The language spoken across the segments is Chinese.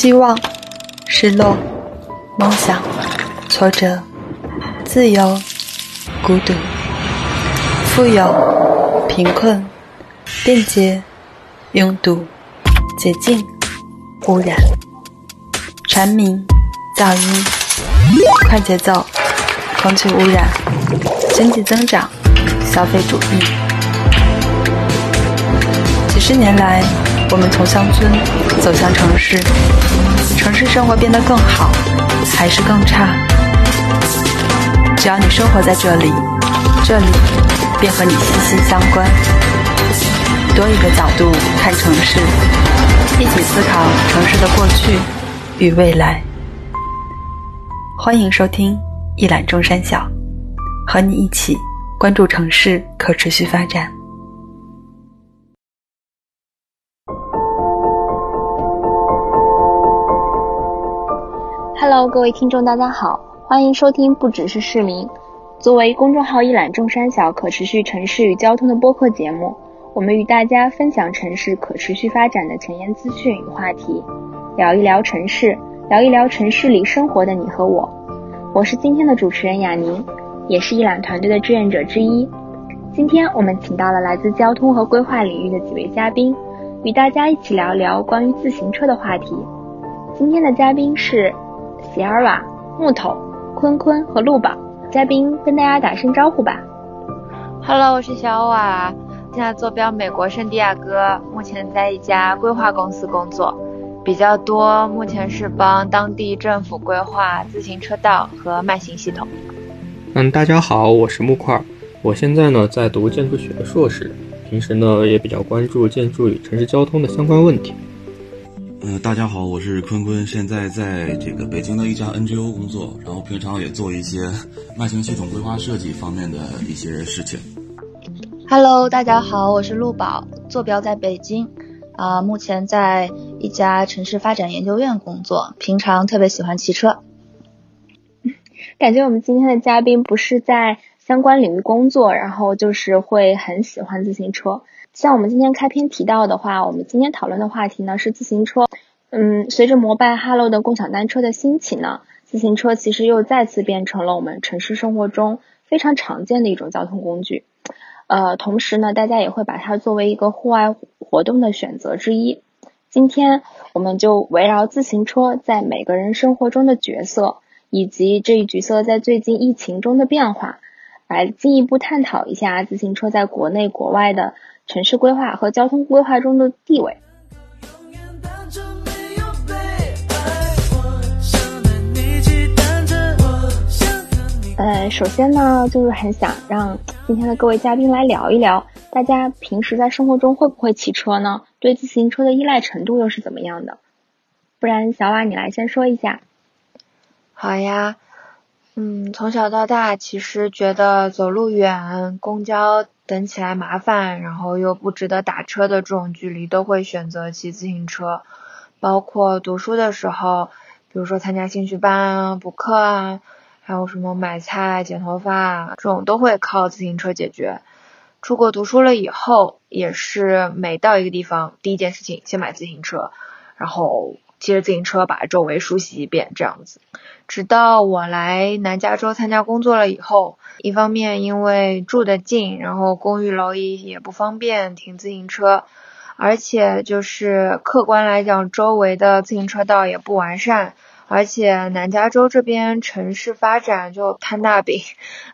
希望、失落、梦想、挫折、自由、孤独、富有、贫困、便捷、拥堵、洁净、污染、蝉鸣、噪音、快节奏、空气污染、经济增长、消费主义。几十年来，我们从乡村走向城市，城市生活变得更好，还是更差？只要你生活在这里，这里便和你息息相关。多一个角度看城市，一起思考城市的过去与未来。欢迎收听一览众山小，和你一起关注城市可持续发展。Hello，各位听众，大家好，欢迎收听不只是市民。作为公众号“一览众山小”可持续城市与交通的播客节目，我们与大家分享城市可持续发展的前沿资讯与话题，聊一聊城市，聊一聊城市里生活的你和我。我是今天的主持人雅宁，也是一览团队的志愿者之一。今天我们请到了来自交通和规划领域的几位嘉宾，与大家一起聊聊关于自行车的话题。今天的嘉宾是。喜尔瓦、木头、坤坤和陆宝，嘉宾跟大家打声招呼吧。Hello，我是小瓦，现在坐标美国圣地亚哥，目前在一家规划公司工作，比较多，目前是帮当地政府规划自行车道和慢行系统。嗯，大家好，我是木块，我现在呢在读建筑学的硕士，平时呢也比较关注建筑与城市交通的相关问题。嗯，大家好，我是坤坤，现在在这个北京的一家 NGO 工作，然后平常也做一些慢行系统规划设计方面的一些事情。Hello，大家好，我是陆宝，坐标在北京，啊，目前在一家城市发展研究院工作，平常特别喜欢骑车。感觉我们今天的嘉宾不是在相关领域工作，然后就是会很喜欢自行车。像我们今天开篇提到的话，我们今天讨论的话题呢是自行车。嗯，随着摩拜、哈喽的共享单车的兴起呢，自行车其实又再次变成了我们城市生活中非常常见的一种交通工具。呃，同时呢，大家也会把它作为一个户外活动的选择之一。今天我们就围绕自行车在每个人生活中的角色，以及这一角色在最近疫情中的变化，来进一步探讨一下自行车在国内国外的。城市规划和交通规划中的地位。呃，首先呢，就是很想让今天的各位嘉宾来聊一聊，大家平时在生活中会不会骑车呢？对自行车的依赖程度又是怎么样的？不然，小瓦你来先说一下。好呀，嗯，从小到大，其实觉得走路远，公交。等起来麻烦，然后又不值得打车的这种距离，都会选择骑自行车。包括读书的时候，比如说参加兴趣班啊、补课啊，还有什么买菜、剪头发这种，都会靠自行车解决。出国读书了以后，也是每到一个地方，第一件事情先买自行车，然后骑着自行车把周围梳洗一遍，这样子。直到我来南加州参加工作了以后。一方面因为住得近，然后公寓楼也也不方便停自行车，而且就是客观来讲，周围的自行车道也不完善，而且南加州这边城市发展就摊大饼，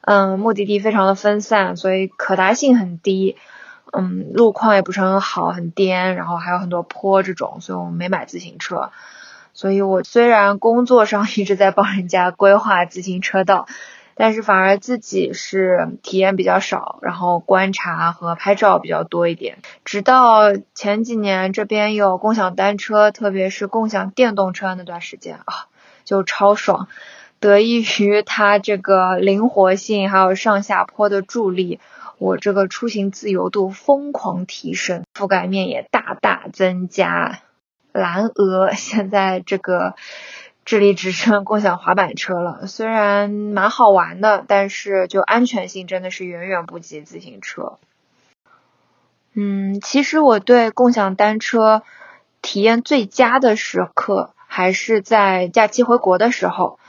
嗯，目的地非常的分散，所以可达性很低，嗯，路况也不是很好，很颠，然后还有很多坡这种，所以我们没买自行车。所以我虽然工作上一直在帮人家规划自行车道。但是反而自己是体验比较少，然后观察和拍照比较多一点。直到前几年这边有共享单车，特别是共享电动车那段时间啊，就超爽。得益于它这个灵活性，还有上下坡的助力，我这个出行自由度疯狂提升，覆盖面也大大增加。蓝鹅 现在这个。这里只剩共享滑板车了，虽然蛮好玩的，但是就安全性真的是远远不及自行车。嗯，其实我对共享单车体验最佳的时刻，还是在假期回国的时候。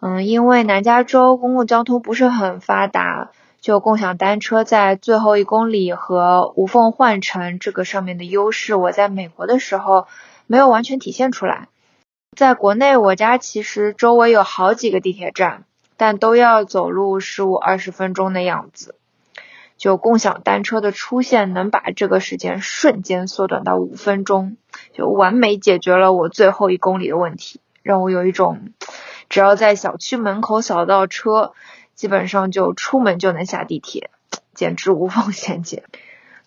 嗯，因为南加州公共交通不是很发达，就共享单车在最后一公里和无缝换乘这个上面的优势，我在美国的时候没有完全体现出来。在国内，我家其实周围有好几个地铁站，但都要走路十五二十分钟的样子。就共享单车的出现，能把这个时间瞬间缩短到五分钟，就完美解决了我最后一公里的问题，让我有一种。只要在小区门口扫到车，基本上就出门就能下地铁，简直无缝衔接。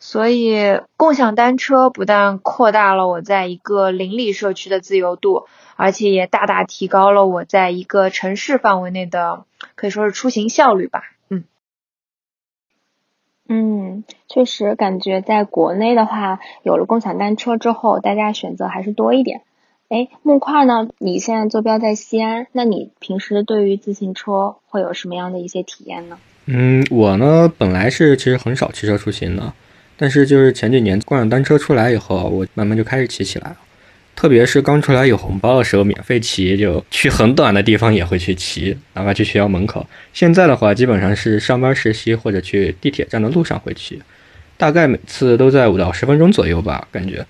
所以，共享单车不但扩大了我在一个邻里社区的自由度，而且也大大提高了我在一个城市范围内的可以说是出行效率吧。嗯，嗯，确实感觉在国内的话，有了共享单车之后，大家选择还是多一点。哎，木块呢？你现在坐标在西安，那你平时对于自行车会有什么样的一些体验呢？嗯，我呢本来是其实很少骑车出行的，但是就是前几年共享单车出来以后，我慢慢就开始骑起来了。特别是刚出来有红包的时候，免费骑，就去很短的地方也会去骑，哪怕去学校门口。现在的话，基本上是上班实习或者去地铁站的路上会骑，大概每次都在五到十分钟左右吧，感觉。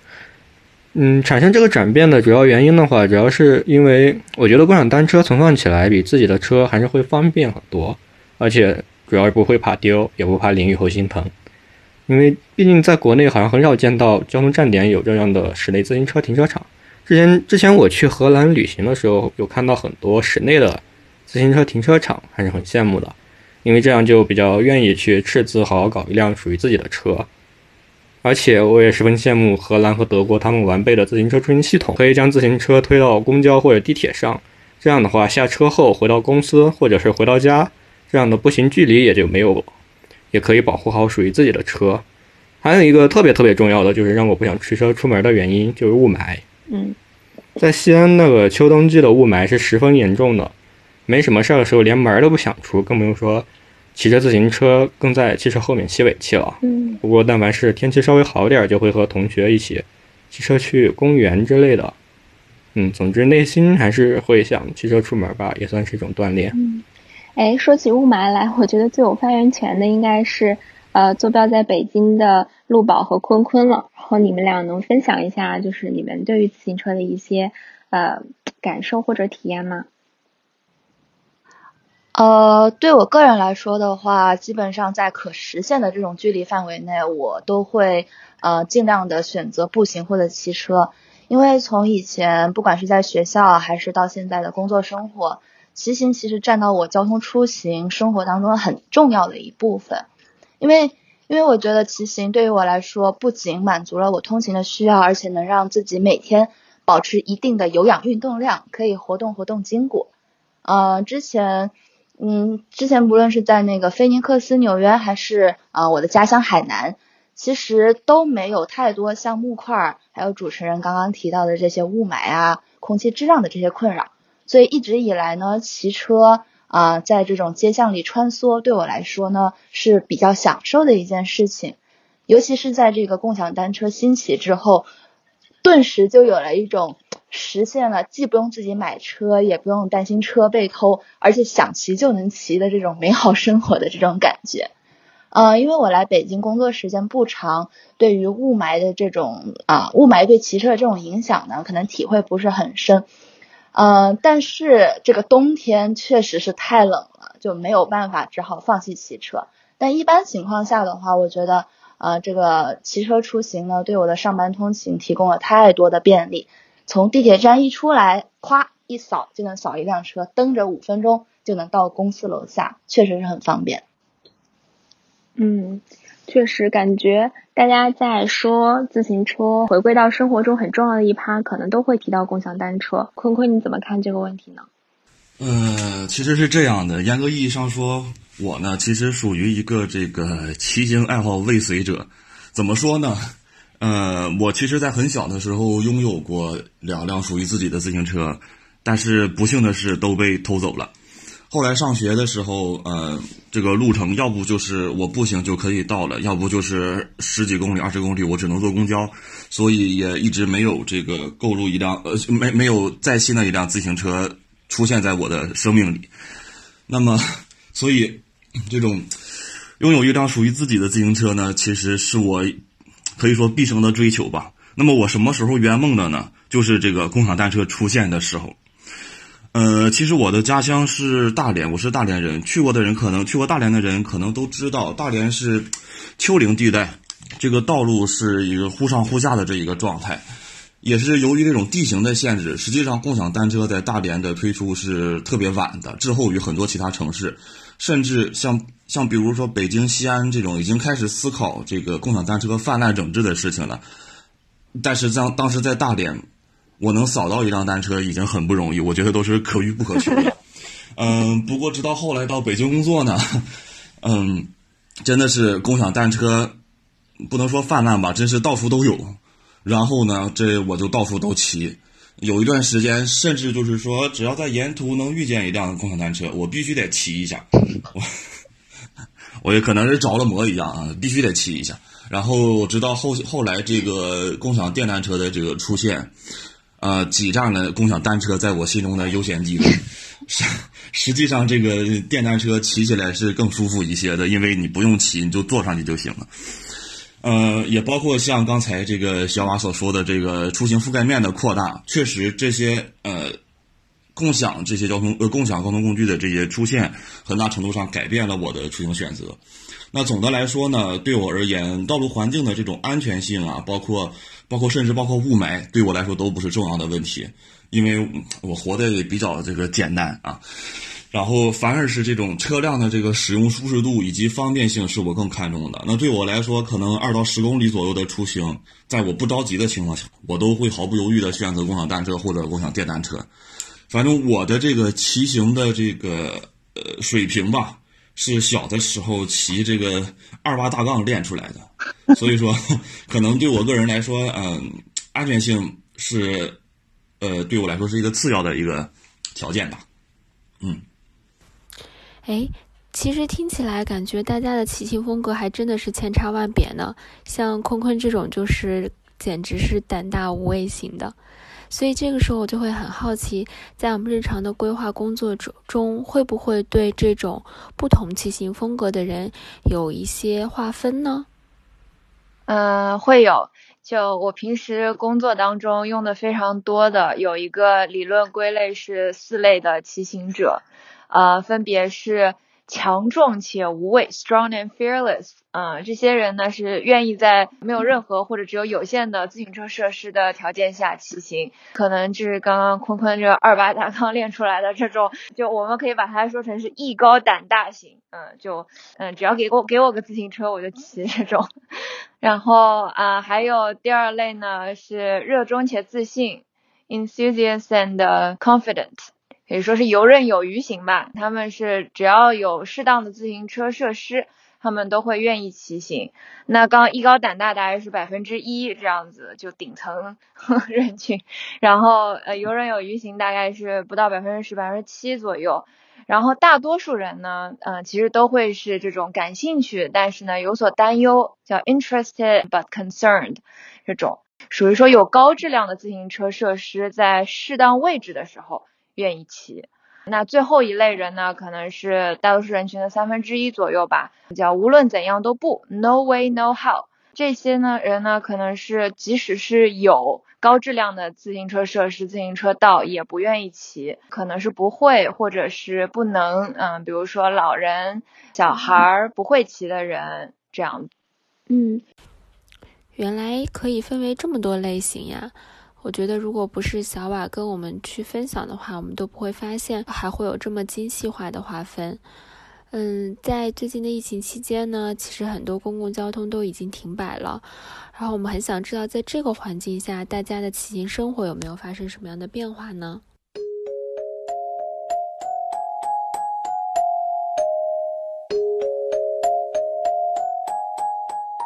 嗯，产生这个转变的主要原因的话，主要是因为我觉得共享单车存放起来比自己的车还是会方便很多，而且主要是不会怕丢，也不怕淋雨后心疼。因为毕竟在国内好像很少见到交通站点有这样的室内自行车停车场。之前之前我去荷兰旅行的时候，有看到很多室内的自行车停车场，还是很羡慕的，因为这样就比较愿意去斥资好好搞一辆属于自己的车。而且我也十分羡慕荷兰和德国他们完备的自行车出行系统，可以将自行车推到公交或者地铁上。这样的话，下车后回到公司或者是回到家，这样的步行距离也就没有了，也可以保护好属于自己的车。还有一个特别特别重要的，就是让我不想骑车出门的原因，就是雾霾。嗯，在西安那个秋冬季的雾霾是十分严重的，没什么事儿的时候连门都不想出，更不用说。骑着自行车更在汽车后面吸尾气了。嗯，不过但凡是天气稍微好点儿，就会和同学一起骑车去公园之类的。嗯，总之内心还是会想骑车出门吧，也算是一种锻炼。嗯，哎，说起雾霾来，我觉得最有发言权的应该是呃坐标在北京的陆宝和坤坤了。然后你们俩能分享一下，就是你们对于自行车的一些呃感受或者体验吗？呃，对我个人来说的话，基本上在可实现的这种距离范围内，我都会呃尽量的选择步行或者骑车，因为从以前不管是在学校还是到现在的工作生活，骑行其实占到我交通出行生活当中很重要的一部分，因为因为我觉得骑行对于我来说，不仅满足了我通勤的需要，而且能让自己每天保持一定的有氧运动量，可以活动活动筋骨。呃，之前。嗯，之前不论是在那个菲尼克斯、纽约，还是啊我的家乡海南，其实都没有太多像木块儿还有主持人刚刚提到的这些雾霾啊、空气质量的这些困扰。所以一直以来呢，骑车啊在这种街巷里穿梭，对我来说呢是比较享受的一件事情。尤其是在这个共享单车兴起之后，顿时就有了一种。实现了既不用自己买车，也不用担心车被偷，而且想骑就能骑的这种美好生活的这种感觉。呃，因为我来北京工作时间不长，对于雾霾的这种啊雾霾对骑车的这种影响呢，可能体会不是很深。呃，但是这个冬天确实是太冷了，就没有办法，只好放弃骑车。但一般情况下的话，我觉得呃这个骑车出行呢，对我的上班通勤提供了太多的便利。从地铁站一出来，咵一扫就能扫一辆车，蹬着五分钟就能到公司楼下，确实是很方便。嗯，确实感觉大家在说自行车回归到生活中很重要的一趴，可能都会提到共享单车。坤坤，你怎么看这个问题呢？呃，其实是这样的，严格意义上说，我呢其实属于一个这个骑行爱好未遂者。怎么说呢？呃，我其实，在很小的时候拥有过两辆属于自己的自行车，但是不幸的是都被偷走了。后来上学的时候，呃，这个路程要不就是我步行就可以到了，要不就是十几公里、二十公里，我只能坐公交，所以也一直没有这个购入一辆呃没没有再新的一辆自行车出现在我的生命里。那么，所以这种拥有一辆属于自己的自行车呢，其实是我可以说毕生的追求吧。那么我什么时候圆梦的呢？就是这个共享单车出现的时候。呃，其实我的家乡是大连，我是大连人。去过的人可能去过大连的人可能都知道，大连是丘陵地带，这个道路是一个忽上忽下的这一个状态。也是由于这种地形的限制，实际上共享单车在大连的推出是特别晚的，滞后于很多其他城市，甚至像像比如说北京、西安这种已经开始思考这个共享单车泛滥整治的事情了。但是当当时在大连。我能扫到一辆单车已经很不容易，我觉得都是可遇不可求的。嗯，不过直到后来到北京工作呢，嗯，真的是共享单车不能说泛滥吧，真是到处都有。然后呢，这我就到处都骑。有一段时间，甚至就是说，只要在沿途能遇见一辆共享单车，我必须得骑一下。我也可能是着了魔一样啊，必须得骑一下。然后直到后后来这个共享电单车的这个出现。呃，挤占了共享单车在我心中的优先地位。实实际上，这个电单车骑起来是更舒服一些的，因为你不用骑，你就坐上去就行了。呃，也包括像刚才这个小马所说的这个出行覆盖面的扩大，确实这些呃共享这些交通呃共享交通工具的这些出现，很大程度上改变了我的出行选择。那总的来说呢，对我而言，道路环境的这种安全性啊，包括。包括甚至包括雾霾，对我来说都不是重要的问题，因为我活得也比较这个简单啊。然后反而是这种车辆的这个使用舒适度以及方便性是我更看重的。那对我来说，可能二到十公里左右的出行，在我不着急的情况下，我都会毫不犹豫的选择共享单车或者共享电单车。反正我的这个骑行的这个呃水平吧。是小的时候骑这个二八大杠练出来的，所以说可能对我个人来说，嗯，安全性是，呃，对我来说是一个次要的一个条件吧。嗯。哎，其实听起来感觉大家的骑行风格还真的是千差万别呢。像坤坤这种就是简直是胆大无畏型的。所以这个时候我就会很好奇，在我们日常的规划工作中中，会不会对这种不同骑行风格的人有一些划分呢？嗯，会有。就我平时工作当中用的非常多的有一个理论归类是四类的骑行者，呃，分别是。强壮且无畏，strong and fearless。啊，这些人呢是愿意在没有任何或者只有有限的自行车设施的条件下骑行。可能就是刚刚坤坤这二八大杠 练出来的这种，就我们可以把它说成是艺高胆大型。嗯，就嗯，只要给我给我个自行车我就骑这种。然后啊，还有第二类呢是热衷且自信，enthusiast and confident。可以说是游刃有余型吧，他们是只要有适当的自行车设施，他们都会愿意骑行。那刚艺高胆大大概是百分之一这样子，就顶层 人群。然后呃游刃有余型大概是不到百分之十，百分之七左右。然后大多数人呢，嗯其实都会是这种感兴趣，但是呢有所担忧，叫 interested but concerned 这种，属于说有高质量的自行车设施在适当位置的时候。愿意骑，那最后一类人呢，可能是大多数人群的三分之一左右吧，叫无论怎样都不，no way no how。这些呢人呢，可能是即使是有高质量的自行车设施、自行车道，也不愿意骑，可能是不会或者是不能，嗯，比如说老人、小孩儿不会骑的人这样。嗯，原来可以分为这么多类型呀。我觉得，如果不是小瓦跟我们去分享的话，我们都不会发现还会有这么精细化的划分。嗯，在最近的疫情期间呢，其实很多公共交通都已经停摆了。然后我们很想知道，在这个环境下，大家的骑行生活有没有发生什么样的变化呢？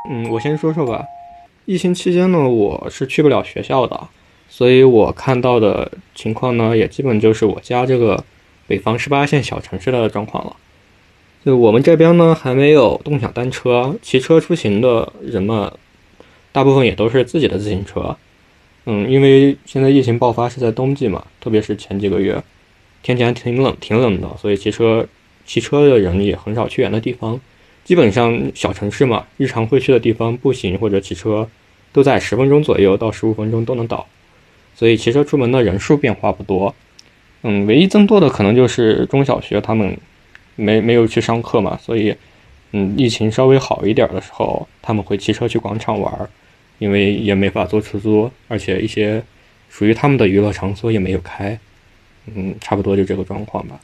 嗯，我先说说吧。疫情期间呢，我是去不了学校的。所以我看到的情况呢，也基本就是我家这个北方十八线小城市的状况了。就我们这边呢，还没有共享单车，骑车出行的人们，大部分也都是自己的自行车。嗯，因为现在疫情爆发是在冬季嘛，特别是前几个月，天气还挺冷，挺冷的，所以骑车骑车的人也很少去远的地方。基本上小城市嘛，日常会去的地方，步行或者骑车，都在十分钟左右到十五分钟都能到。所以骑车出门的人数变化不多。嗯，唯一增多的可能就是中小学他们没没有去上课嘛，所以嗯，疫情稍微好一点的时候，他们会骑车去广场玩，因为也没法坐出租，而且一些属于他们的娱乐场所也没有开。嗯，差不多就这个状况吧。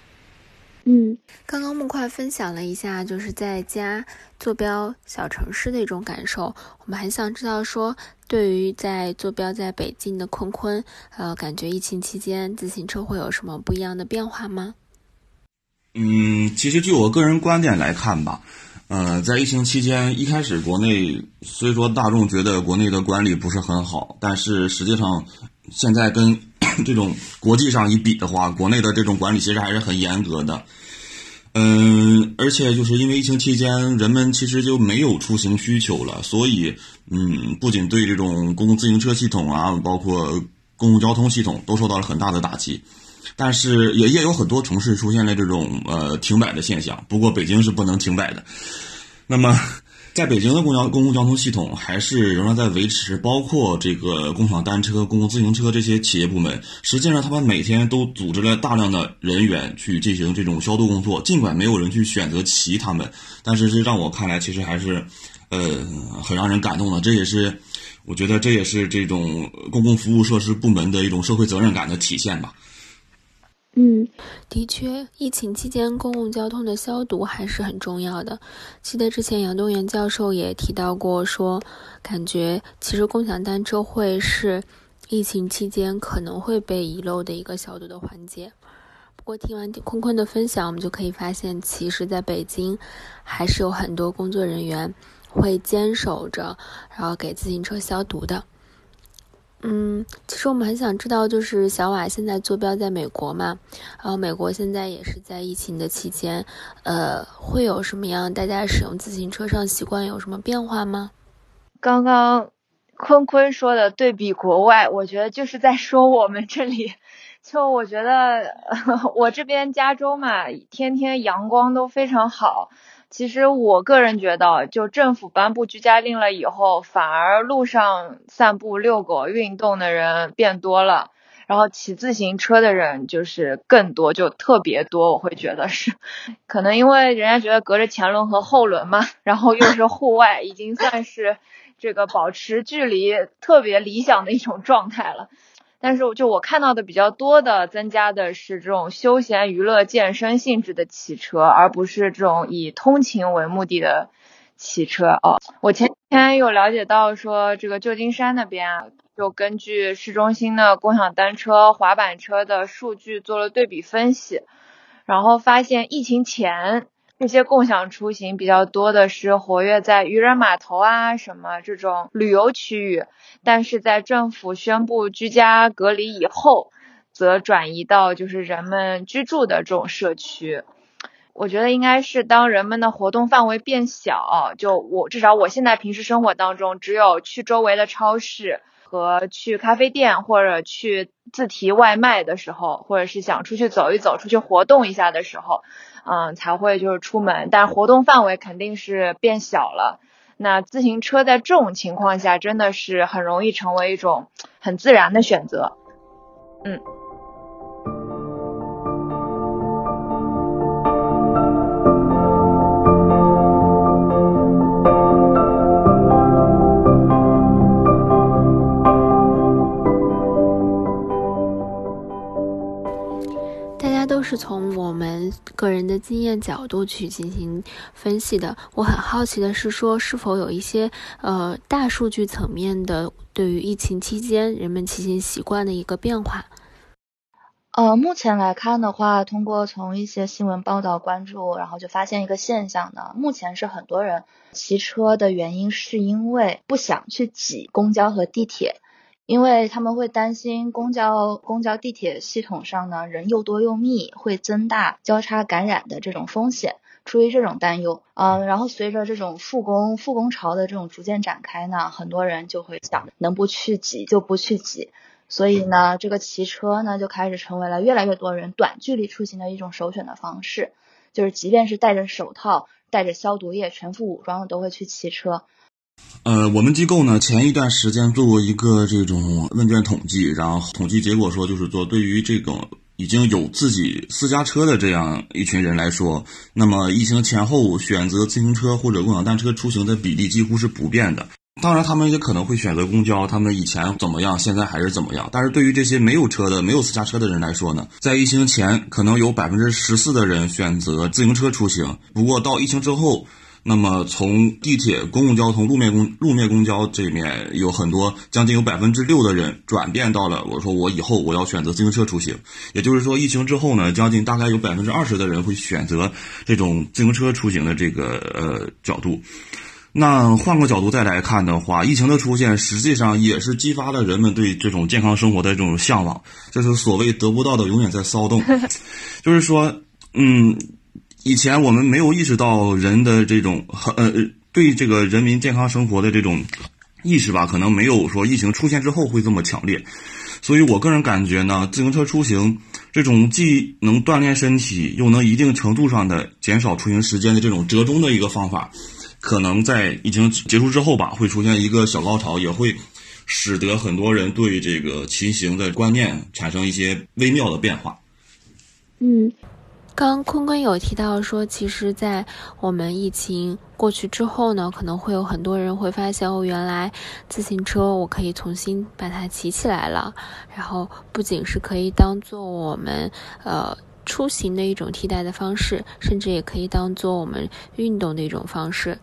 嗯，刚刚木块分享了一下，就是在家坐标小城市的一种感受。我们很想知道说，对于在坐标在北京的坤坤，呃，感觉疫情期间自行车会有什么不一样的变化吗？嗯，其实据我个人观点来看吧，呃，在疫情期间，一开始国内虽说大众觉得国内的管理不是很好，但是实际上现在跟这种国际上一比的话，国内的这种管理其实还是很严格的。嗯，而且就是因为疫情期间，人们其实就没有出行需求了，所以嗯，不仅对这种公共自行车系统啊，包括公共交通系统都受到了很大的打击。但是也也有很多城市出现了这种呃停摆的现象，不过北京是不能停摆的。那么。在北京的公交公共交通系统还是仍然在维持，包括这个共享单车、公共自行车这些企业部门，实际上他们每天都组织了大量的人员去进行这种消毒工作。尽管没有人去选择骑他们，但是这让我看来其实还是，呃，很让人感动的。这也是，我觉得这也是这种公共服务设施部门的一种社会责任感的体现吧。嗯，的确，疫情期间公共交通的消毒还是很重要的。记得之前杨东元教授也提到过，说感觉其实共享单车会是疫情期间可能会被遗漏的一个消毒的环节。不过听完坤坤的分享，我们就可以发现，其实在北京还是有很多工作人员会坚守着，然后给自行车消毒的。嗯，其实我们很想知道，就是小瓦现在坐标在美国嘛，然后美国现在也是在疫情的期间，呃，会有什么样大家使用自行车上习惯有什么变化吗？刚刚坤坤说的对比国外，我觉得就是在说我们这里，就我觉得 我这边加州嘛，天天阳光都非常好。其实我个人觉得，就政府颁布居家令了以后，反而路上散步、遛狗、运动的人变多了，然后骑自行车的人就是更多，就特别多。我会觉得是，可能因为人家觉得隔着前轮和后轮嘛，然后又是户外，已经算是这个保持距离特别理想的一种状态了。但是，就我看到的比较多的增加的是这种休闲娱乐、健身性质的骑车，而不是这种以通勤为目的的骑车。哦，我前天有了解到说，这个旧金山那边啊，就根据市中心的共享单车、滑板车的数据做了对比分析，然后发现疫情前。这些共享出行比较多的是活跃在渔人码头啊什么这种旅游区域，但是在政府宣布居家隔离以后，则转移到就是人们居住的这种社区。我觉得应该是当人们的活动范围变小，就我至少我现在平时生活当中，只有去周围的超市和去咖啡店或者去自提外卖的时候，或者是想出去走一走、出去活动一下的时候。嗯，才会就是出门，但活动范围肯定是变小了。那自行车在这种情况下，真的是很容易成为一种很自然的选择。嗯。大家都是从我们个人的经验角度去进行分析的。我很好奇的是，说是否有一些呃大数据层面的对于疫情期间人们骑行习惯的一个变化？呃，目前来看的话，通过从一些新闻报道关注，然后就发现一个现象呢，目前是很多人骑车的原因是因为不想去挤公交和地铁。因为他们会担心公交、公交、地铁系统上呢人又多又密，会增大交叉感染的这种风险。出于这种担忧，嗯，然后随着这种复工复工潮的这种逐渐展开呢，很多人就会想，能不去挤就不去挤。所以呢，这个骑车呢就开始成为了越来越多人短距离出行的一种首选的方式。就是即便是戴着手套、带着消毒液、全副武装的，都会去骑车。呃，我们机构呢前一段时间做过一个这种问卷统计，然后统计结果说，就是说对于这种。已经有自己私家车的这样一群人来说，那么疫情前后选择自行车或者共享单车出行的比例几乎是不变的。当然，他们也可能会选择公交，他们以前怎么样，现在还是怎么样。但是对于这些没有车的、没有私家车的人来说呢，在疫情前可能有百分之十四的人选择自行车出行，不过到疫情之后。那么，从地铁、公共交通、路面公路面公交这面有很多，将近有百分之六的人转变到了我说我以后我要选择自行车出行。也就是说，疫情之后呢，将近大概有百分之二十的人会选择这种自行车出行的这个呃角度。那换个角度再来看的话，疫情的出现实际上也是激发了人们对这种健康生活的这种向往。就是所谓得不到的永远在骚动，就是说，嗯。以前我们没有意识到人的这种呃对这个人民健康生活的这种意识吧，可能没有说疫情出现之后会这么强烈。所以我个人感觉呢，自行车出行这种既能锻炼身体，又能一定程度上的减少出行时间的这种折中的一个方法，可能在疫情结束之后吧，会出现一个小高潮，也会使得很多人对这个骑行的观念产生一些微妙的变化。嗯。刚坤坤有提到说，其实，在我们疫情过去之后呢，可能会有很多人会发现，哦，原来自行车我可以重新把它骑起来了，然后不仅是可以当做我们呃出行的一种替代的方式，甚至也可以当做我们运动的一种方式。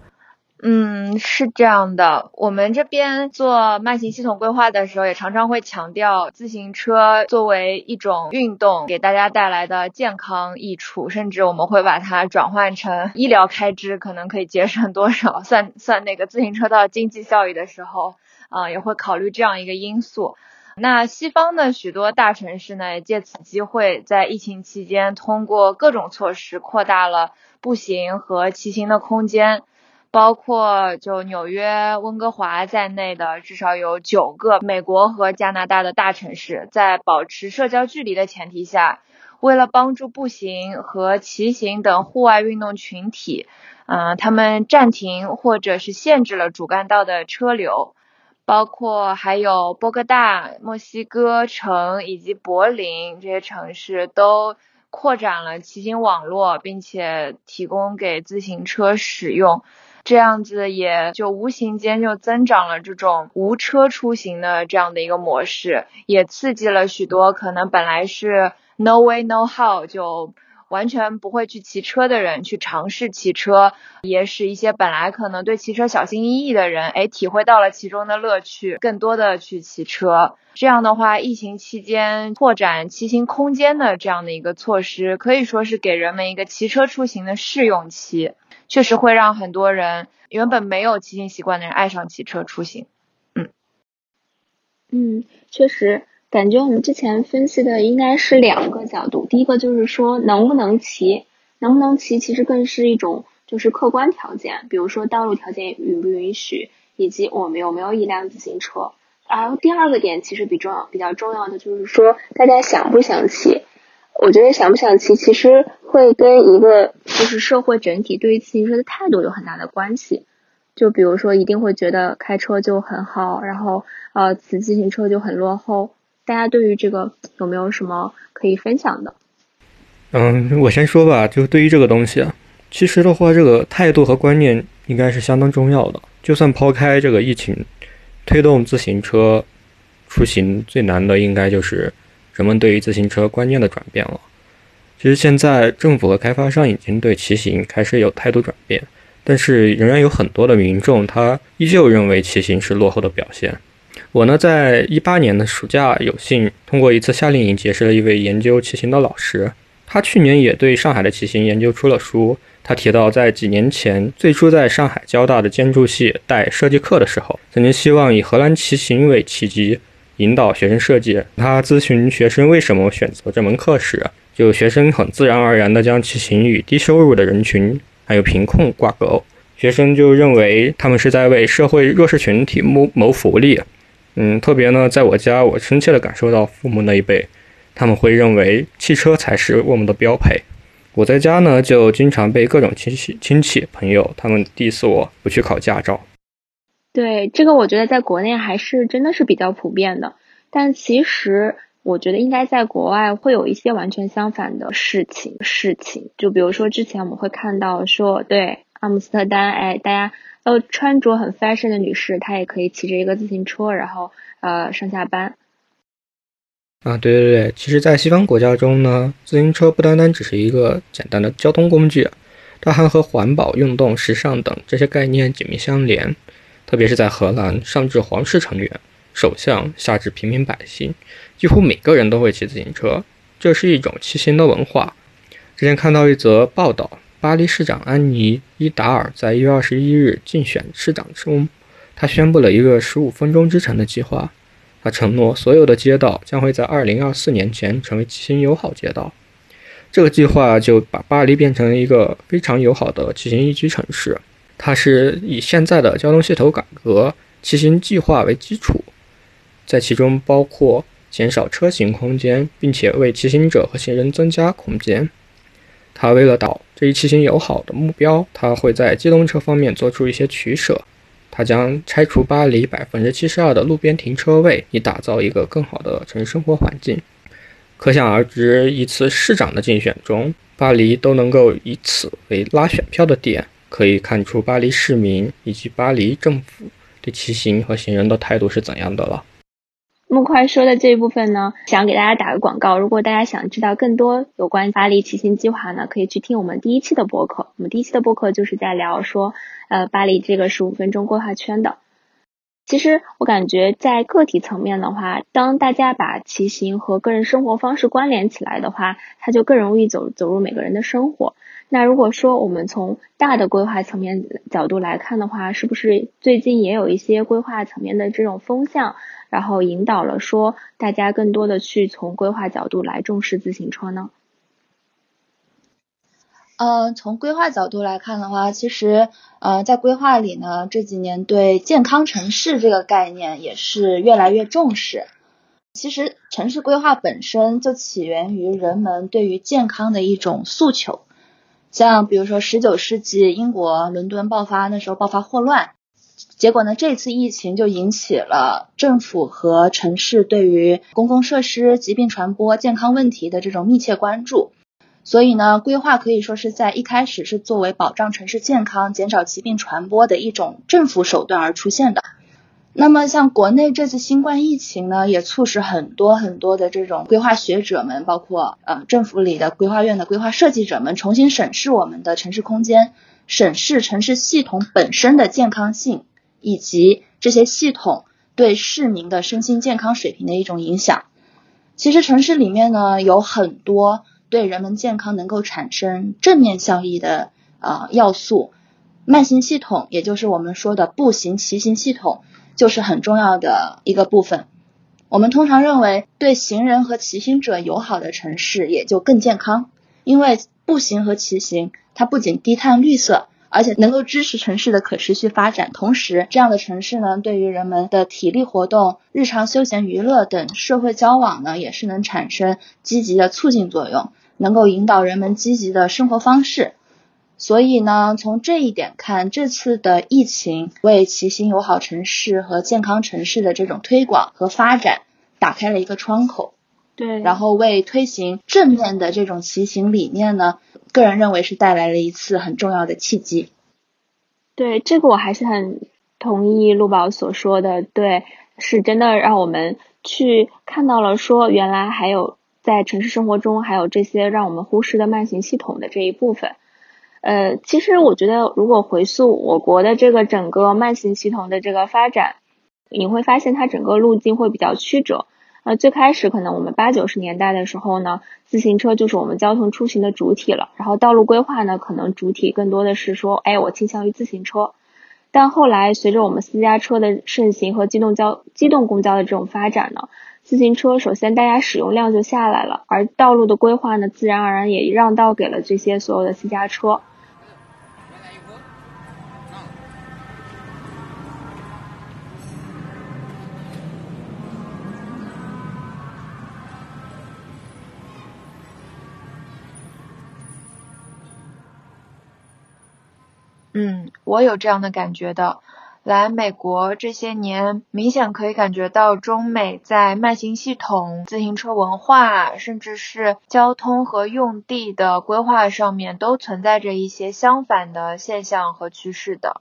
嗯，是这样的。我们这边做慢行系统规划的时候，也常常会强调自行车作为一种运动给大家带来的健康益处，甚至我们会把它转换成医疗开支，可能可以节省多少，算算那个自行车道经济效益的时候，啊，也会考虑这样一个因素。那西方的许多大城市呢，也借此机会在疫情期间通过各种措施扩大了步行和骑行的空间。包括就纽约、温哥华在内的至少有九个美国和加拿大的大城市，在保持社交距离的前提下，为了帮助步行和骑行等户外运动群体，嗯，他们暂停或者是限制了主干道的车流。包括还有波哥大、墨西哥城以及柏林这些城市都扩展了骑行网络，并且提供给自行车使用。这样子也就无形间就增长了这种无车出行的这样的一个模式，也刺激了许多可能本来是 no way no how 就完全不会去骑车的人去尝试骑车，也使一些本来可能对骑车小心翼翼的人，哎，体会到了其中的乐趣，更多的去骑车。这样的话，疫情期间拓展骑行空间的这样的一个措施，可以说是给人们一个骑车出行的试用期。确实会让很多人原本没有骑行习惯的人爱上骑车出行。嗯嗯，确实，感觉我们之前分析的应该是两个角度。第一个就是说能不能骑，能不能骑其实更是一种就是客观条件，比如说道路条件允不允许，以及我们有没有一辆自行车。然后第二个点其实比重要比较重要的就是说大家想不想骑。我觉得想不想骑，其实会跟一个就是社会整体对于自行车的态度有很大的关系。就比如说，一定会觉得开车就很好，然后呃，骑自行车就很落后。大家对于这个有没有什么可以分享的？嗯，我先说吧。就对于这个东西啊，其实的话，这个态度和观念应该是相当重要的。就算抛开这个疫情，推动自行车出行最难的，应该就是。人们对于自行车观念的转变了。其实现在政府和开发商已经对骑行开始有态度转变，但是仍然有很多的民众他依旧认为骑行是落后的表现。我呢，在一八年的暑假有幸通过一次夏令营结识了一位研究骑行的老师，他去年也对上海的骑行研究出了书。他提到，在几年前最初在上海交大的建筑系带设计课的时候，曾经希望以荷兰骑行为契机。引导学生设计。他咨询学生为什么选择这门课时，就学生很自然而然地将骑行与低收入的人群还有贫困挂钩。学生就认为他们是在为社会弱势群体谋谋福利。嗯，特别呢，在我家，我深切地感受到父母那一辈，他们会认为汽车才是我们的标配。我在家呢，就经常被各种亲戚、亲戚朋友他们 diss 我不去考驾照。对这个，我觉得在国内还是真的是比较普遍的。但其实，我觉得应该在国外会有一些完全相反的事情。事情就比如说，之前我们会看到说，对阿姆斯特丹，哎，大家呃穿着很 fashion 的女士，她也可以骑着一个自行车，然后呃上下班。啊，对对对，其实，在西方国家中呢，自行车不单单只是一个简单的交通工具，它还和环保、运动、时尚等这些概念紧密相连。特别是在荷兰，上至皇室成员、首相，下至平民百姓，几乎每个人都会骑自行车，这是一种骑行的文化。之前看到一则报道，巴黎市长安妮·伊达尔在一月二十一日竞选市长中，他宣布了一个十五分钟之城的计划。他承诺，所有的街道将会在二零二四年前成为骑行友好街道。这个计划就把巴黎变成了一个非常友好的骑行宜居城市。它是以现在的交通系统改革骑行计划为基础，在其中包括减少车行空间，并且为骑行者和行人增加空间。它为了导这一骑行友好的目标，它会在机动车方面做出一些取舍。他将拆除巴黎百分之七十二的路边停车位，以打造一个更好的城市生活环境。可想而知，一次市长的竞选中，巴黎都能够以此为拉选票的点，可以看出巴黎市民以及巴黎政府对骑行和行人的态度是怎样的了。木块说的这一部分呢，想给大家打个广告。如果大家想知道更多有关巴黎骑行计划呢，可以去听我们第一期的播客。我们第一期的播客就是在聊说，呃，巴黎这个十五分钟规划圈的。其实我感觉在个体层面的话，当大家把骑行和个人生活方式关联起来的话，它就更容易走走入每个人的生活。那如果说我们从大的规划层面角度来看的话，是不是最近也有一些规划层面的这种风向？然后引导了说，大家更多的去从规划角度来重视自行车呢。呃，从规划角度来看的话，其实呃，在规划里呢，这几年对健康城市这个概念也是越来越重视。其实城市规划本身就起源于人们对于健康的一种诉求。像比如说十九世纪英国伦敦爆发那时候爆发霍乱。结果呢？这次疫情就引起了政府和城市对于公共设施、疾病传播、健康问题的这种密切关注。所以呢，规划可以说是在一开始是作为保障城市健康、减少疾病传播的一种政府手段而出现的。那么，像国内这次新冠疫情呢，也促使很多很多的这种规划学者们，包括呃政府里的规划院的规划设计者们，重新审视我们的城市空间，审视城市系统本身的健康性。以及这些系统对市民的身心健康水平的一种影响。其实城市里面呢有很多对人们健康能够产生正面效益的呃要素，慢行系统也就是我们说的步行骑行系统就是很重要的一个部分。我们通常认为对行人和骑行者友好的城市也就更健康，因为步行和骑行它不仅低碳绿色。而且能够支持城市的可持续发展，同时这样的城市呢，对于人们的体力活动、日常休闲娱乐等社会交往呢，也是能产生积极的促进作用，能够引导人们积极的生活方式。所以呢，从这一点看，这次的疫情为骑行友好城市和健康城市的这种推广和发展打开了一个窗口。对，然后为推行正面的这种骑行理念呢，个人认为是带来了一次很重要的契机。对，这个我还是很同意陆宝所说的，对，是真的让我们去看到了说，原来还有在城市生活中还有这些让我们忽视的慢行系统的这一部分。呃，其实我觉得，如果回溯我国的这个整个慢行系统的这个发展，你会发现它整个路径会比较曲折。呃，最开始可能我们八九十年代的时候呢，自行车就是我们交通出行的主体了。然后道路规划呢，可能主体更多的是说，哎，我倾向于自行车。但后来随着我们私家车的盛行和机动交机动公交的这种发展呢，自行车首先大家使用量就下来了，而道路的规划呢，自然而然也让道给了这些所有的私家车。我有这样的感觉的。来美国这些年，明显可以感觉到中美在慢行系统、自行车文化，甚至是交通和用地的规划上面，都存在着一些相反的现象和趋势的。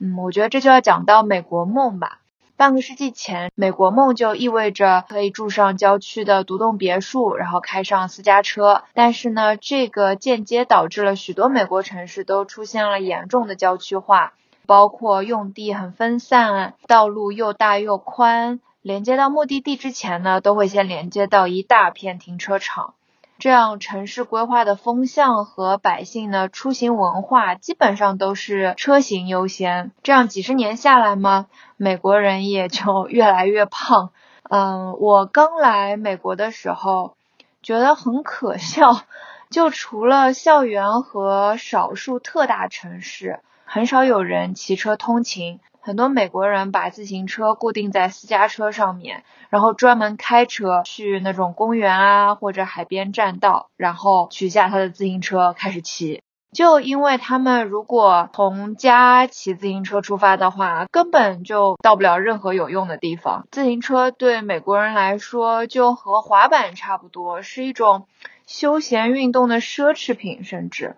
嗯，我觉得这就要讲到美国梦吧。半个世纪前，美国梦就意味着可以住上郊区的独栋别墅，然后开上私家车。但是呢，这个间接导致了许多美国城市都出现了严重的郊区化，包括用地很分散，道路又大又宽，连接到目的地之前呢，都会先连接到一大片停车场。这样城市规划的风向和百姓的出行文化基本上都是车型优先。这样几十年下来嘛，美国人也就 越来越胖。嗯，我刚来美国的时候觉得很可笑，就除了校园和少数特大城市，很少有人骑车通勤。很多美国人把自行车固定在私家车上面，然后专门开车去那种公园啊或者海边栈道，然后取下他的自行车开始骑。就因为他们如果从家骑自行车出发的话，根本就到不了任何有用的地方。自行车对美国人来说就和滑板差不多，是一种休闲运动的奢侈品，甚至。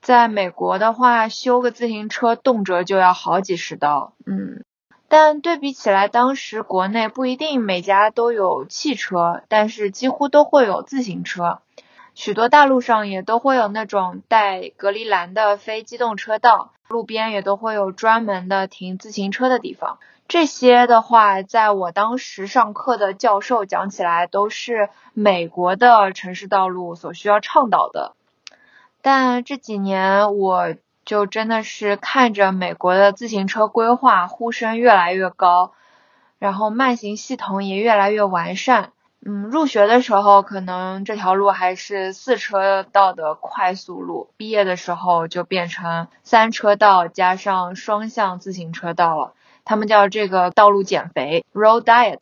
在美国的话，修个自行车动辄就要好几十刀，嗯，但对比起来，当时国内不一定每家都有汽车，但是几乎都会有自行车，许多大路上也都会有那种带隔离栏的非机动车道，路边也都会有专门的停自行车的地方。这些的话，在我当时上课的教授讲起来，都是美国的城市道路所需要倡导的。但这几年，我就真的是看着美国的自行车规划呼声越来越高，然后慢行系统也越来越完善。嗯，入学的时候可能这条路还是四车道的快速路，毕业的时候就变成三车道加上双向自行车道了。他们叫这个道路减肥 （road diet）。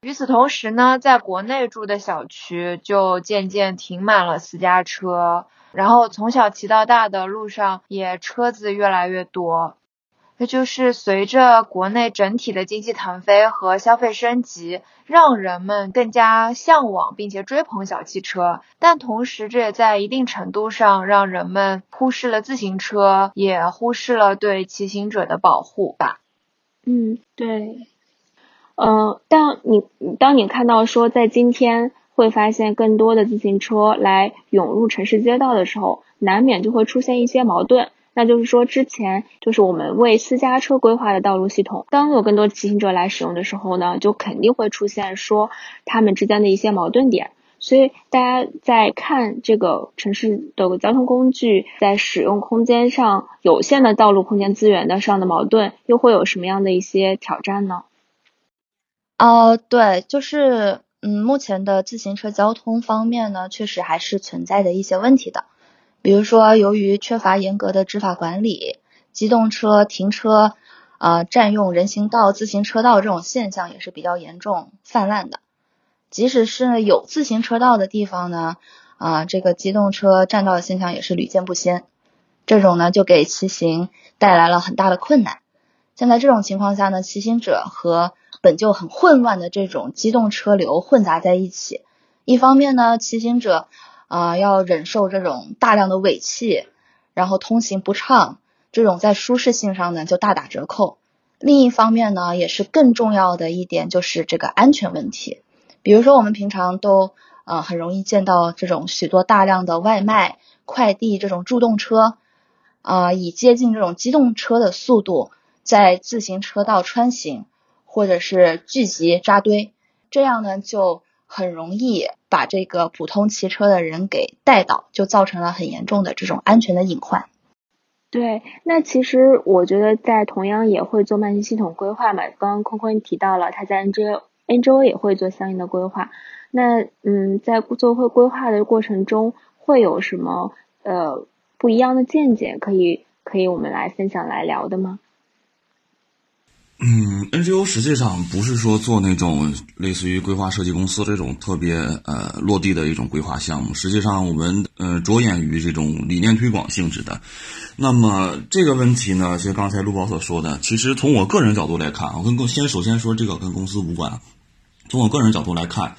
与此同时呢，在国内住的小区就渐渐停满了私家车。然后从小骑到大的路上也车子越来越多，那就是随着国内整体的经济腾飞和消费升级，让人们更加向往并且追捧小汽车，但同时这也在一定程度上让人们忽视了自行车，也忽视了对骑行者的保护吧。嗯，对，呃，当你当你看到说在今天。会发现更多的自行车来涌入城市街道的时候，难免就会出现一些矛盾。那就是说，之前就是我们为私家车规划的道路系统，当有更多骑行者来使用的时候呢，就肯定会出现说他们之间的一些矛盾点。所以大家在看这个城市的交通工具在使用空间上有限的道路空间资源的上的矛盾，又会有什么样的一些挑战呢？哦，对，就是。嗯，目前的自行车交通方面呢，确实还是存在着一些问题的。比如说，由于缺乏严格的执法管理，机动车停车啊占用人行道、自行车道这种现象也是比较严重泛滥的。即使是有自行车道的地方呢，啊这个机动车占道的现象也是屡见不鲜。这种呢就给骑行带来了很大的困难。现在这种情况下呢，骑行者和本就很混乱的这种机动车流混杂在一起，一方面呢，骑行者啊要忍受这种大量的尾气，然后通行不畅，这种在舒适性上呢就大打折扣。另一方面呢，也是更重要的一点就是这个安全问题。比如说我们平常都呃很容易见到这种许多大量的外卖快递这种助动车啊，以接近这种机动车的速度在自行车道穿行。或者是聚集扎堆，这样呢就很容易把这个普通骑车的人给带倒，就造成了很严重的这种安全的隐患。对，那其实我觉得在同样也会做慢行系统规划嘛。刚刚坤坤提到了他在 NGO NGO 也会做相应的规划。那嗯，在做会规划的过程中，会有什么呃不一样的见解可以可以我们来分享来聊的吗？嗯，NGO 实际上不是说做那种类似于规划设计公司这种特别呃落地的一种规划项目。实际上，我们呃着眼于这种理念推广性质的。那么这个问题呢，像刚才陆宝所说的，其实从我个人角度来看，我跟公先首先说这个跟公司无关。从我个人角度来看，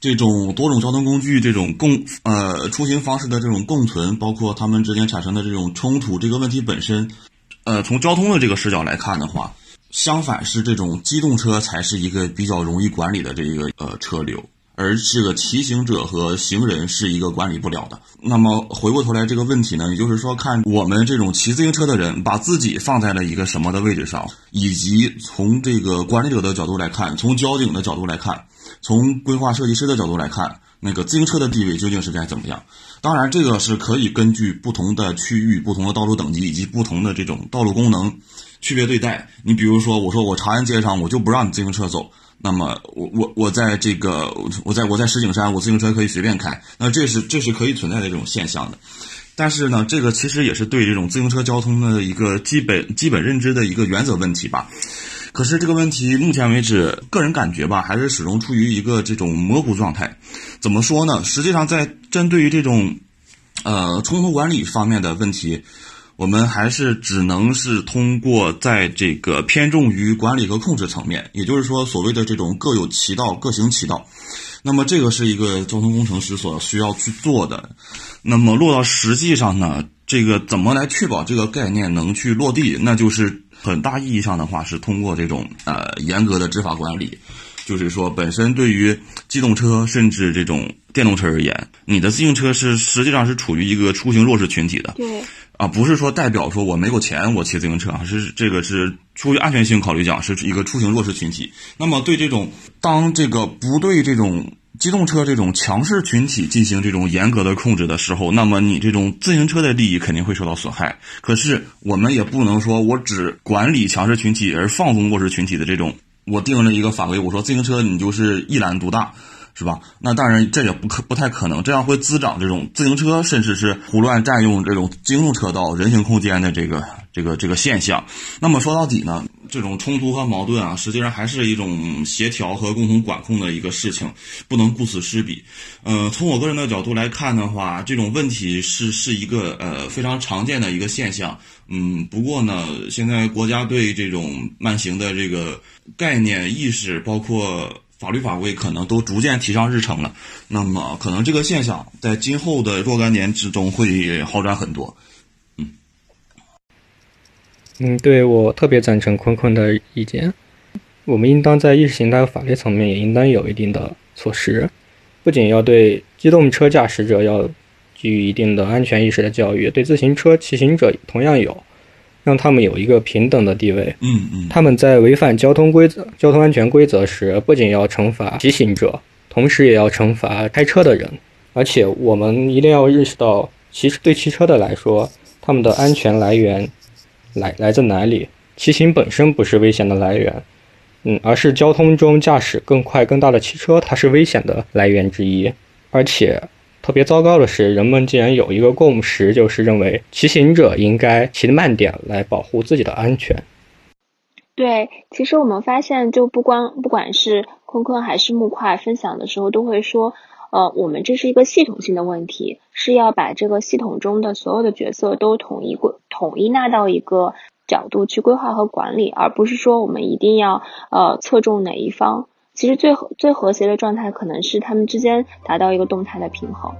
这种多种交通工具这种共呃出行方式的这种共存，包括他们之间产生的这种冲突，这个问题本身，呃，从交通的这个视角来看的话。相反是这种机动车才是一个比较容易管理的这一个呃车流，而这个骑行者和行人是一个管理不了的。那么回过头来这个问题呢，也就是说看我们这种骑自行车的人把自己放在了一个什么的位置上，以及从这个管理者的角度来看，从交警的角度来看，从规划设计师的角度来看，那个自行车的地位究竟是该怎么样？当然，这个是可以根据不同的区域、不同的道路等级以及不同的这种道路功能。区别对待，你比如说，我说我长安街上我就不让你自行车走，那么我我我在这个我在我在石景山，我自行车可以随便开，那这是这是可以存在的这种现象的。但是呢，这个其实也是对这种自行车交通的一个基本基本认知的一个原则问题吧。可是这个问题目前为止，个人感觉吧，还是始终处于一个这种模糊状态。怎么说呢？实际上，在针对于这种呃冲突管理方面的问题。我们还是只能是通过在这个偏重于管理和控制层面，也就是说，所谓的这种各有其道，各行其道。那么，这个是一个交通工程师所需要去做的。那么，落到实际上呢，这个怎么来确保这个概念能去落地？那就是很大意义上的话，是通过这种呃严格的执法管理。就是说，本身对于机动车甚至这种电动车而言，你的自行车是实际上是处于一个出行弱势群体的。对。啊，不是说代表说我没有钱，我骑自行车，是这个是出于安全性考虑讲，是一个出行弱势群体。那么对这种当这个不对这种机动车这种强势群体进行这种严格的控制的时候，那么你这种自行车的利益肯定会受到损害。可是我们也不能说我只管理强势群体而放松弱势群体的这种。我定了一个法规，我说自行车你就是一揽独大。是吧？那当然，这也不可不太可能，这样会滋长这种自行车，甚至是胡乱占用这种机动车道、人行空间的这个这个这个现象。那么说到底呢，这种冲突和矛盾啊，实际上还是一种协调和共同管控的一个事情，不能顾此失彼。呃，从我个人的角度来看的话，这种问题是是一个呃非常常见的一个现象。嗯，不过呢，现在国家对这种慢行的这个概念意识，包括。法律法规可能都逐渐提上日程了，那么可能这个现象在今后的若干年之中会好转很多。嗯，嗯，对我特别赞成坤坤的意见。我们应当在意识形态和法律层面也应当有一定的措施，不仅要对机动车驾驶者要给予一定的安全意识的教育，对自行车骑行者同样有。让他们有一个平等的地位。嗯嗯，他们在违反交通规则、交通安全规则时，不仅要惩罚骑行者，同时也要惩罚开车的人。而且，我们一定要认识到，骑对汽车的来说，他们的安全来源来来自哪里？骑行本身不是危险的来源，嗯，而是交通中驾驶更快、更大的汽车，它是危险的来源之一。而且。特别糟糕的是，人们竟然有一个共识，就是认为骑行者应该骑得慢点，来保护自己的安全。对，其实我们发现，就不光不管是坤坤还是木块分享的时候，都会说，呃，我们这是一个系统性的问题，是要把这个系统中的所有的角色都统一规统一纳到一个角度去规划和管理，而不是说我们一定要呃侧重哪一方。其实最最和谐的状态，可能是他们之间达到一个动态的平衡。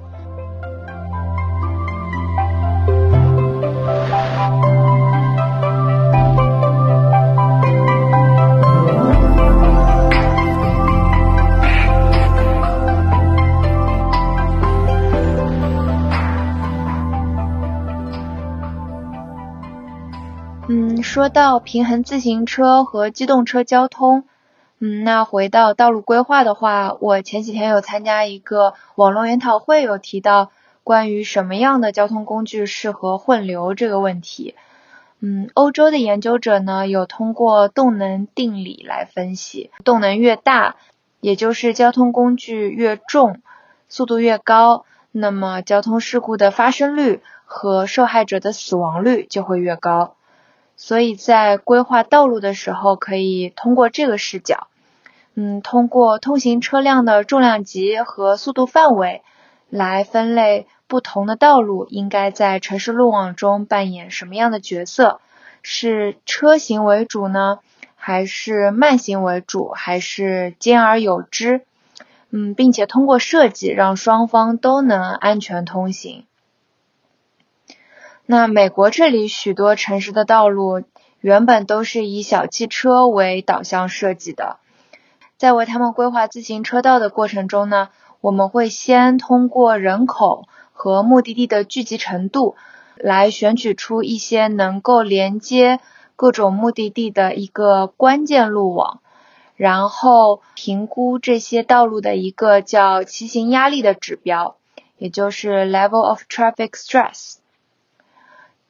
嗯，说到平衡自行车和机动车交通。嗯，那回到道路规划的话，我前几天有参加一个网络研讨会，有提到关于什么样的交通工具适合混流这个问题。嗯，欧洲的研究者呢，有通过动能定理来分析，动能越大，也就是交通工具越重，速度越高，那么交通事故的发生率和受害者的死亡率就会越高。所以在规划道路的时候，可以通过这个视角，嗯，通过通行车辆的重量级和速度范围来分类。不同的道路应该在城市路网中扮演什么样的角色？是车行为主呢，还是慢行为主，还是兼而有之？嗯，并且通过设计让双方都能安全通行。那美国这里许多城市的道路原本都是以小汽车为导向设计的，在为他们规划自行车道的过程中呢，我们会先通过人口。和目的地的聚集程度，来选取出一些能够连接各种目的地的一个关键路网，然后评估这些道路的一个叫骑行压力的指标，也就是 level of traffic stress。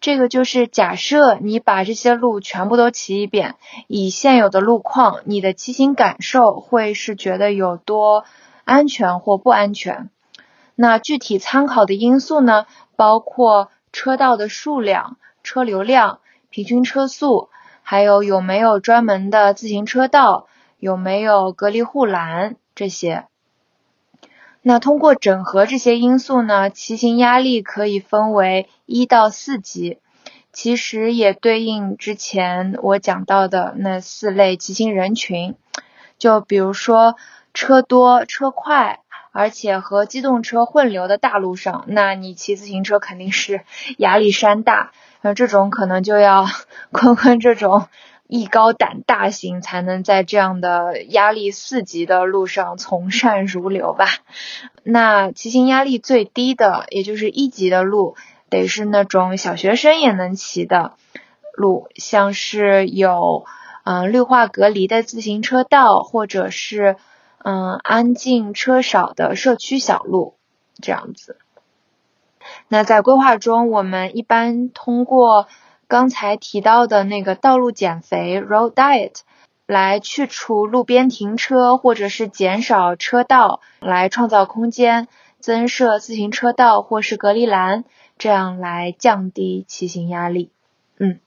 这个就是假设你把这些路全部都骑一遍，以现有的路况，你的骑行感受会是觉得有多安全或不安全。那具体参考的因素呢，包括车道的数量、车流量、平均车速，还有有没有专门的自行车道，有没有隔离护栏这些。那通过整合这些因素呢，骑行压力可以分为一到四级，其实也对应之前我讲到的那四类骑行人群，就比如说车多车快。而且和机动车混流的大路上，那你骑自行车肯定是 压力山大。那这种可能就要 坤坤这种艺高胆大型，才能在这样的压力四级的路上从善如流吧。那骑行压力最低的，也就是一级的路，得是那种小学生也能骑的路，像是有嗯绿化隔离的自行车道，或者是。嗯，安静车少的社区小路这样子。那在规划中，我们一般通过刚才提到的那个道路减肥 （road diet） 来去除路边停车，或者是减少车道，来创造空间，增设自行车道或是隔离栏，这样来降低骑行压力。嗯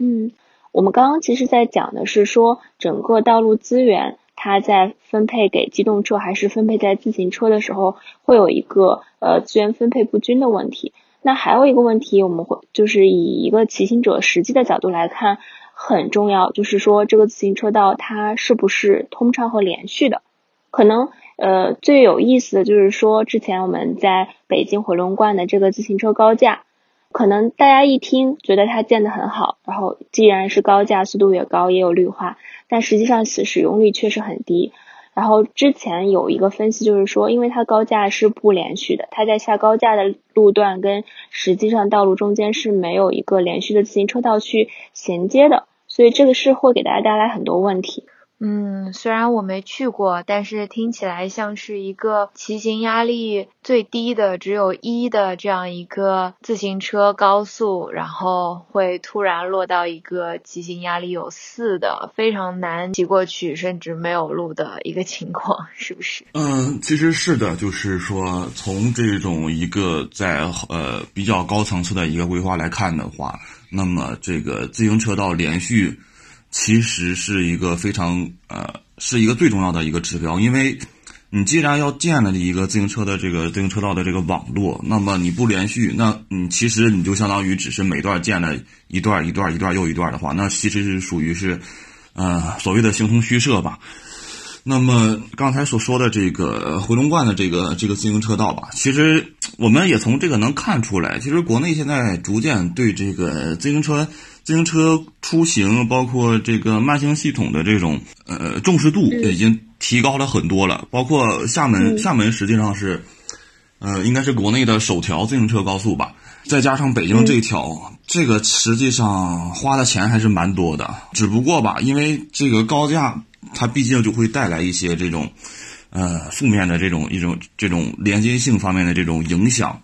嗯，我们刚刚其实在讲的是说整个道路资源。它在分配给机动车还是分配在自行车的时候，会有一个呃资源分配不均的问题。那还有一个问题，我们会就是以一个骑行者实际的角度来看，很重要，就是说这个自行车道它是不是通畅和连续的。可能呃最有意思的就是说，之前我们在北京回龙观的这个自行车高架。可能大家一听觉得它建得很好，然后既然是高架，速度也高，也有绿化，但实际上使使用率确实很低。然后之前有一个分析就是说，因为它高架是不连续的，它在下高架的路段跟实际上道路中间是没有一个连续的自行车道去衔接的，所以这个是会给大家带来很多问题。嗯，虽然我没去过，但是听起来像是一个骑行压力最低的只有一的这样一个自行车高速，然后会突然落到一个骑行压力有四的非常难骑过去，甚至没有路的一个情况，是不是？嗯，其实是的，就是说从这种一个在呃比较高层次的一个规划来看的话，那么这个自行车道连续。其实是一个非常呃，是一个最重要的一个指标，因为你既然要建了一个自行车的这个自行车道的这个网络，那么你不连续，那你其实你就相当于只是每段建了一段一段一段又一段的话，那其实是属于是呃所谓的形同虚设吧。那么刚才所说的这个回龙观的这个这个自行车道吧，其实我们也从这个能看出来，其实国内现在逐渐对这个自行车。自行车出行，包括这个慢行系统的这种呃重视度已经提高了很多了。包括厦门，厦门实际上是呃应该是国内的首条自行车高速吧。再加上北京这条，这个实际上花的钱还是蛮多的。只不过吧，因为这个高架，它毕竟就会带来一些这种呃负面的这种一种这种连接性方面的这种影响。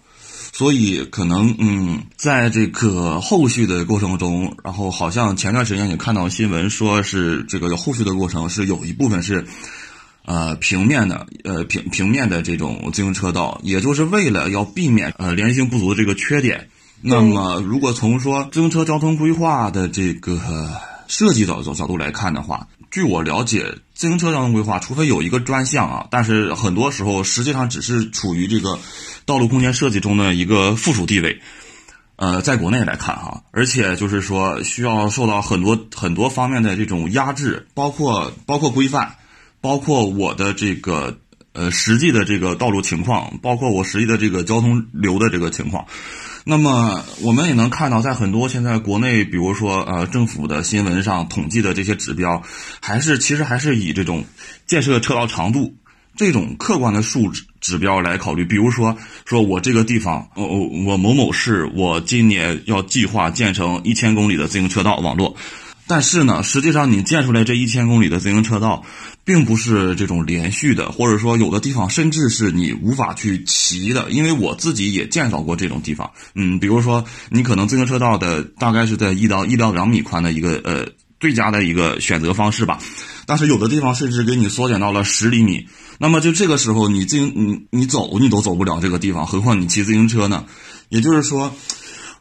所以可能嗯，在这个后续的过程中，然后好像前段时间也看到新闻，说是这个有后续的过程是有一部分是，呃平面的，呃平平面的这种自行车道，也就是为了要避免呃连续性不足的这个缺点。那么如果从说自行车交通规划的这个设计角角角度来看的话，据我了解，自行车交通规划除非有一个专项啊，但是很多时候实际上只是处于这个。道路空间设计中的一个附属地位，呃，在国内来看哈，而且就是说需要受到很多很多方面的这种压制，包括包括规范，包括我的这个呃实际的这个道路情况，包括我实际的这个交通流的这个情况。那么我们也能看到，在很多现在国内，比如说呃政府的新闻上统计的这些指标，还是其实还是以这种建设车道长度。这种客观的数值指标来考虑，比如说，说我这个地方，我我我某某市，我今年要计划建成一千公里的自行车道网络，但是呢，实际上你建出来这一千公里的自行车道，并不是这种连续的，或者说有的地方甚至是你无法去骑的，因为我自己也见到过这种地方，嗯，比如说你可能自行车道的大概是在一到一到两米宽的一个呃最佳的一个选择方式吧，但是有的地方甚至给你缩减到了十厘米。那么就这个时候，你自行你你走你都走不了这个地方，何况你骑自行车呢？也就是说，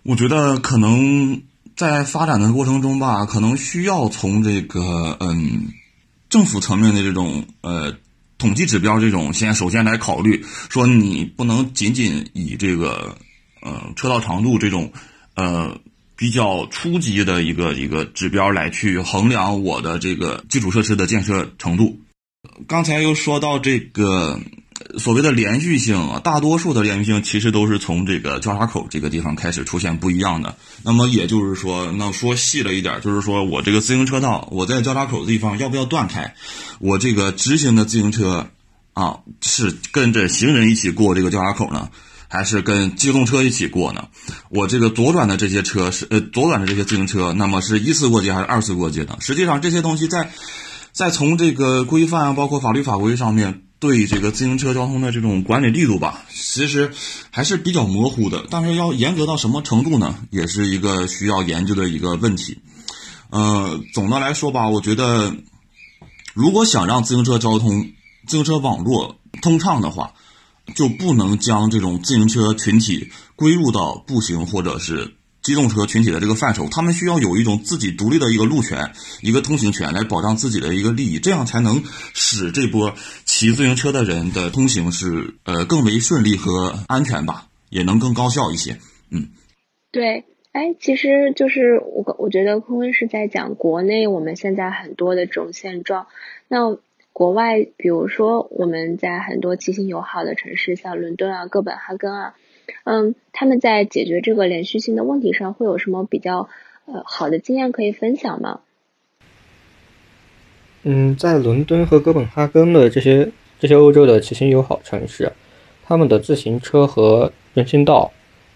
我觉得可能在发展的过程中吧，可能需要从这个嗯政府层面的这种呃统计指标这种先首先来考虑，说你不能仅仅以这个呃车道长度这种呃比较初级的一个一个指标来去衡量我的这个基础设施的建设程度。刚才又说到这个所谓的连续性啊，大多数的连续性其实都是从这个交叉口这个地方开始出现不一样的。那么也就是说，那说细了一点，就是说我这个自行车道，我在交叉口的地方要不要断开？我这个直行的自行车啊，是跟着行人一起过这个交叉口呢，还是跟机动车一起过呢？我这个左转的这些车是呃左转的这些自行车，那么是一次过街还是二次过街呢？实际上这些东西在。在从这个规范啊，包括法律法规上面对这个自行车交通的这种管理力度吧，其实还是比较模糊的。但是要严格到什么程度呢？也是一个需要研究的一个问题。呃，总的来说吧，我觉得如果想让自行车交通、自行车网络通畅的话，就不能将这种自行车群体归入到步行或者是。机动车群体的这个范畴，他们需要有一种自己独立的一个路权、一个通行权，来保障自己的一个利益，这样才能使这波骑自行车的人的通行是呃更为顺利和安全吧，也能更高效一些。嗯，对，哎，其实就是我我觉得坤坤是在讲国内我们现在很多的这种现状。那国外，比如说我们在很多骑行友好的城市，像伦敦啊、哥本哈根啊。嗯，他们在解决这个连续性的问题上会有什么比较呃好的经验可以分享吗？嗯，在伦敦和哥本哈根的这些这些欧洲的骑行友好城市，他们的自行车和人行道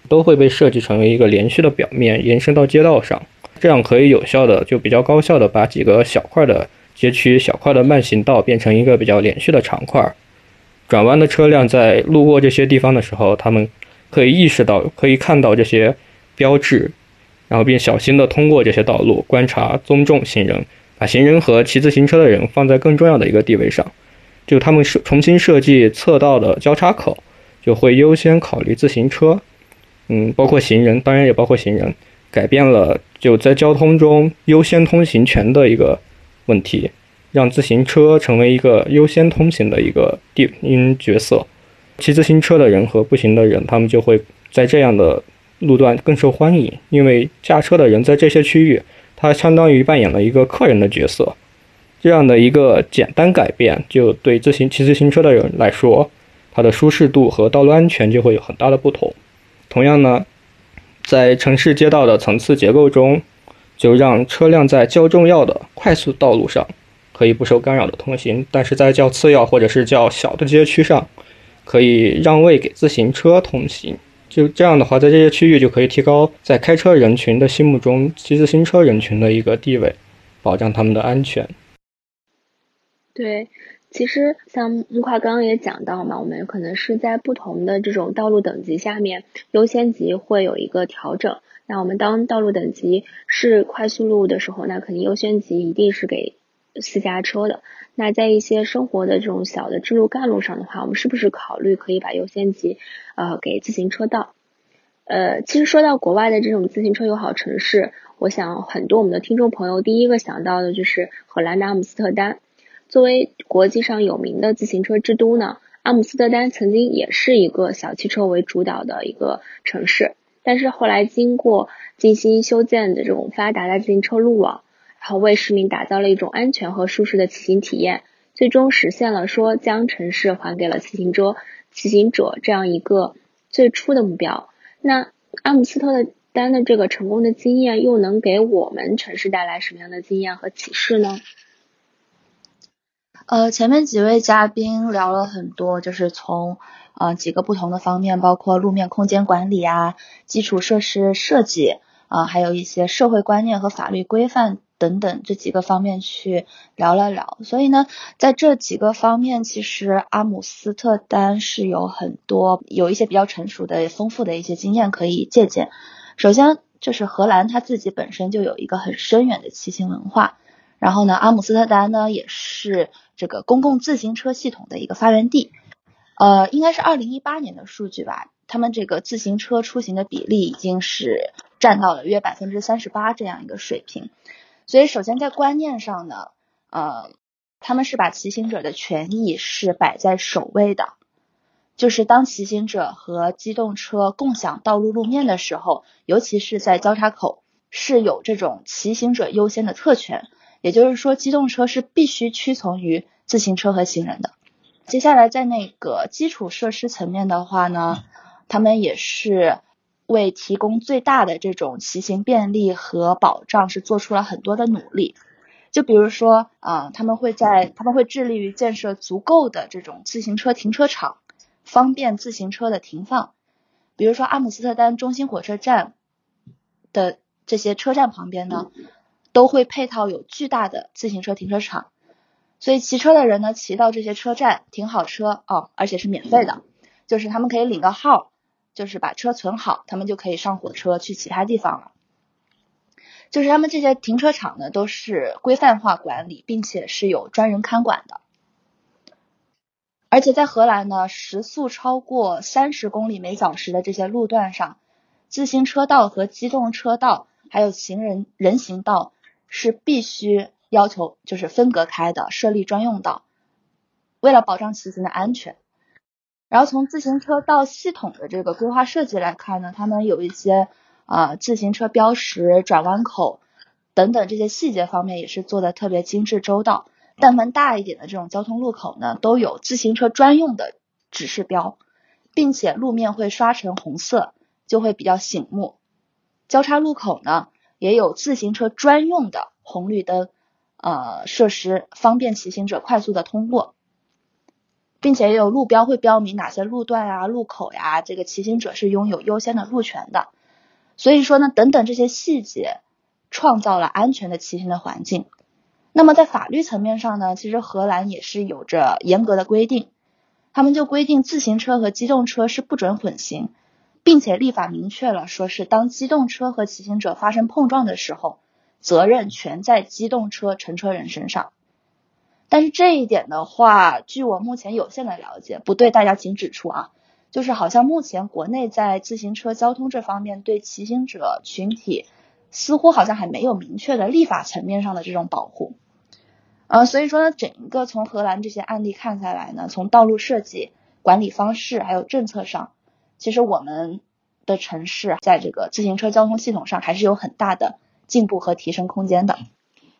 都会被设计成为一个连续的表面，延伸到街道上，这样可以有效的就比较高效的把几个小块的街区、小块的慢行道变成一个比较连续的长块。转弯的车辆在路过这些地方的时候，他们可以意识到，可以看到这些标志，然后并小心地通过这些道路，观察、尊重行人，把行人和骑自行车的人放在更重要的一个地位上。就他们设重新设计侧道的交叉口，就会优先考虑自行车，嗯，包括行人，当然也包括行人，改变了就在交通中优先通行权的一个问题，让自行车成为一个优先通行的一个地因角色。骑自行车的人和步行的人，他们就会在这样的路段更受欢迎，因为驾车的人在这些区域，他相当于扮演了一个客人的角色。这样的一个简单改变，就对自行骑自行车的人来说，它的舒适度和道路安全就会有很大的不同。同样呢，在城市街道的层次结构中，就让车辆在较重要的快速道路上可以不受干扰的通行，但是在较次要或者是较小的街区上。可以让位给自行车通行，就这样的话，在这些区域就可以提高在开车人群的心目中骑自行车人群的一个地位，保障他们的安全。对，其实像木块刚刚也讲到嘛，我们可能是在不同的这种道路等级下面，优先级会有一个调整。那我们当道路等级是快速路的时候，那肯定优先级一定是给私家车的。那在一些生活的这种小的支路干路上的话，我们是不是考虑可以把优先级呃给自行车道？呃，其实说到国外的这种自行车友好城市，我想很多我们的听众朋友第一个想到的就是荷兰的阿姆斯特丹。作为国际上有名的自行车之都呢，阿姆斯特丹曾经也是一个小汽车为主导的一个城市，但是后来经过精心修建的这种发达的自行车路网，然后为市民打造了一种安全和舒适的骑行体验，最终实现了说将城市还给了骑行者、骑行者这样一个最初的目标。那阿姆斯特丹的这个成功的经验，又能给我们城市带来什么样的经验和启示呢？呃，前面几位嘉宾聊了很多，就是从呃几个不同的方面，包括路面空间管理啊、基础设施设计啊，还有一些社会观念和法律规范等等这几个方面去聊了聊。所以呢，在这几个方面，其实阿姆斯特丹是有很多有一些比较成熟的、丰富的一些经验可以借鉴。首先就是荷兰，它自己本身就有一个很深远的骑行文化。然后呢，阿姆斯特丹呢也是这个公共自行车系统的一个发源地，呃，应该是二零一八年的数据吧，他们这个自行车出行的比例已经是占到了约百分之三十八这样一个水平，所以首先在观念上呢，呃，他们是把骑行者的权益是摆在首位的，就是当骑行者和机动车共享道路路面的时候，尤其是在交叉口，是有这种骑行者优先的特权。也就是说，机动车是必须屈从于自行车和行人的。接下来，在那个基础设施层面的话呢，他们也是为提供最大的这种骑行便利和保障，是做出了很多的努力。就比如说啊，他们会在他们会致力于建设足够的这种自行车停车场，方便自行车的停放。比如说，阿姆斯特丹中心火车站的这些车站旁边呢。都会配套有巨大的自行车停车场，所以骑车的人呢，骑到这些车站停好车哦，而且是免费的，就是他们可以领个号，就是把车存好，他们就可以上火车去其他地方了。就是他们这些停车场呢，都是规范化管理，并且是有专人看管的。而且在荷兰呢，时速超过三十公里每小时的这些路段上，自行车道和机动车道还有行人人行道。是必须要求就是分隔开的，设立专用道，为了保障骑行的安全。然后从自行车道系统的这个规划设计来看呢，他们有一些啊自行车标识、转弯口等等这些细节方面也是做的特别精致周到。但凡大一点的这种交通路口呢，都有自行车专用的指示标，并且路面会刷成红色，就会比较醒目。交叉路口呢？也有自行车专用的红绿灯，呃，设施方便骑行者快速的通过，并且也有路标会标明哪些路段啊、路口呀，这个骑行者是拥有优先的路权的。所以说呢，等等这些细节，创造了安全的骑行的环境。那么在法律层面上呢，其实荷兰也是有着严格的规定，他们就规定自行车和机动车是不准混行。并且立法明确了，说是当机动车和骑行者发生碰撞的时候，责任全在机动车乘车人身上。但是这一点的话，据我目前有限的了解，不对大家请指出啊，就是好像目前国内在自行车交通这方面对骑行者群体似乎好像还没有明确的立法层面上的这种保护。呃，所以说呢，整一个从荷兰这些案例看下来呢，从道路设计、管理方式还有政策上。其实我们的城市在这个自行车交通系统上还是有很大的进步和提升空间的。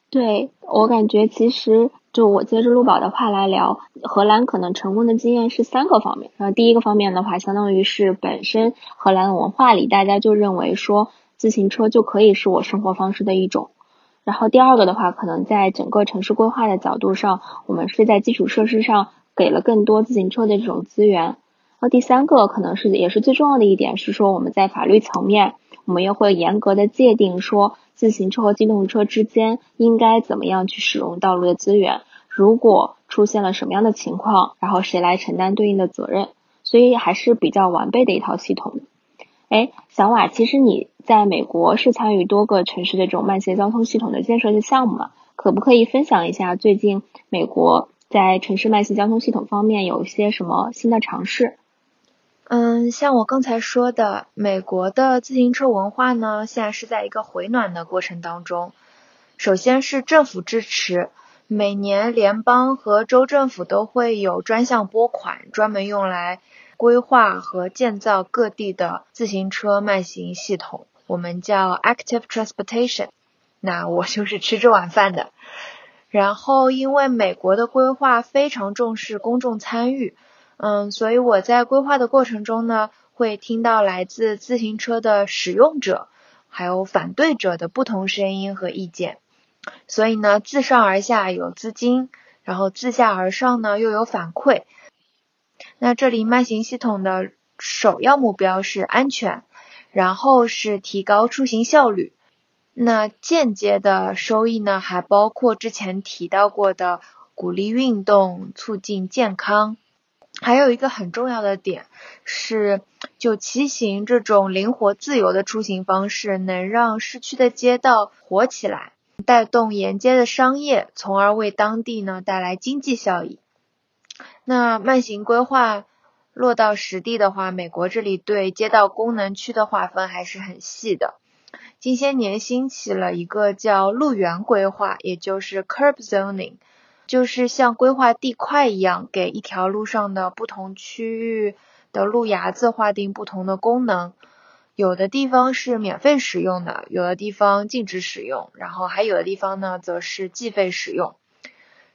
对我感觉，其实就我接着陆宝的话来聊，荷兰可能成功的经验是三个方面。然后第一个方面的话，相当于是本身荷兰的文化里大家就认为说自行车就可以是我生活方式的一种。然后第二个的话，可能在整个城市规划的角度上，我们是在基础设施上给了更多自行车的这种资源。那第三个可能是也是最重要的一点是说，我们在法律层面，我们也会严格的界定说，自行车和机动车之间应该怎么样去使用道路的资源。如果出现了什么样的情况，然后谁来承担对应的责任，所以还是比较完备的一套系统。哎，小瓦，其实你在美国是参与多个城市的这种慢线交通系统的建设的项目嘛？可不可以分享一下最近美国在城市慢线交通系统方面有一些什么新的尝试？嗯，像我刚才说的，美国的自行车文化呢，现在是在一个回暖的过程当中。首先是政府支持，每年联邦和州政府都会有专项拨款，专门用来规划和建造各地的自行车慢行系统，我们叫 Active Transportation。那我就是吃这碗饭的。然后，因为美国的规划非常重视公众参与。嗯，所以我在规划的过程中呢，会听到来自自行车的使用者，还有反对者的不同声音和意见。所以呢，自上而下有资金，然后自下而上呢又有反馈。那这里慢行系统的首要目标是安全，然后是提高出行效率。那间接的收益呢，还包括之前提到过的鼓励运动、促进健康。还有一个很重要的点是，就骑行这种灵活自由的出行方式，能让市区的街道活起来，带动沿街的商业，从而为当地呢带来经济效益。那慢行规划落到实地的话，美国这里对街道功能区的划分还是很细的。近些年兴起了一个叫路缘规划，也就是 curb zoning。就是像规划地块一样，给一条路上的不同区域的路牙子划定不同的功能。有的地方是免费使用的，有的地方禁止使用，然后还有的地方呢，则是计费使用。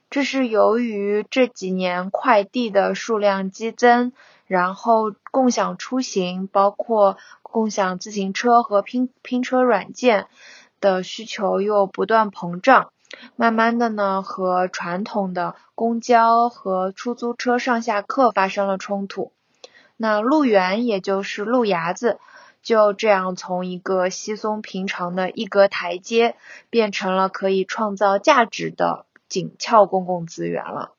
这是由于这几年快递的数量激增，然后共享出行，包括共享自行车和拼拼车软件的需求又不断膨胀。慢慢的呢，和传统的公交和出租车上下客发生了冲突。那路缘也就是路牙子，就这样从一个稀松平常的一格台阶，变成了可以创造价值的紧俏公共资源了。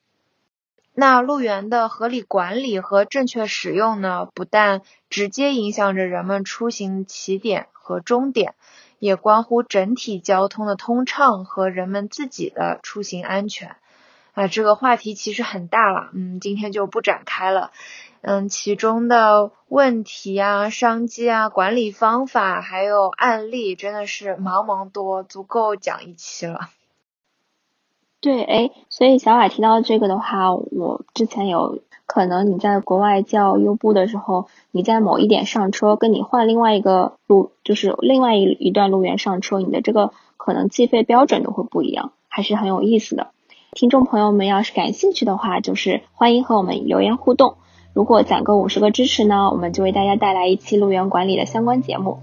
那路缘的合理管理和正确使用呢，不但直接影响着人们出行起点和终点。也关乎整体交通的通畅和人们自己的出行安全啊，这个话题其实很大了，嗯，今天就不展开了，嗯，其中的问题啊、商机啊、管理方法还有案例真的是茫茫多，足够讲一期了。对，哎，所以小瓦提到这个的话，我之前有。可能你在国外叫优步的时候，你在某一点上车，跟你换另外一个路，就是另外一一段路缘上车，你的这个可能计费标准都会不一样，还是很有意思的。听众朋友们要是感兴趣的话，就是欢迎和我们留言互动。如果攒够五十个支持呢，我们就为大家带来一期路缘管理的相关节目。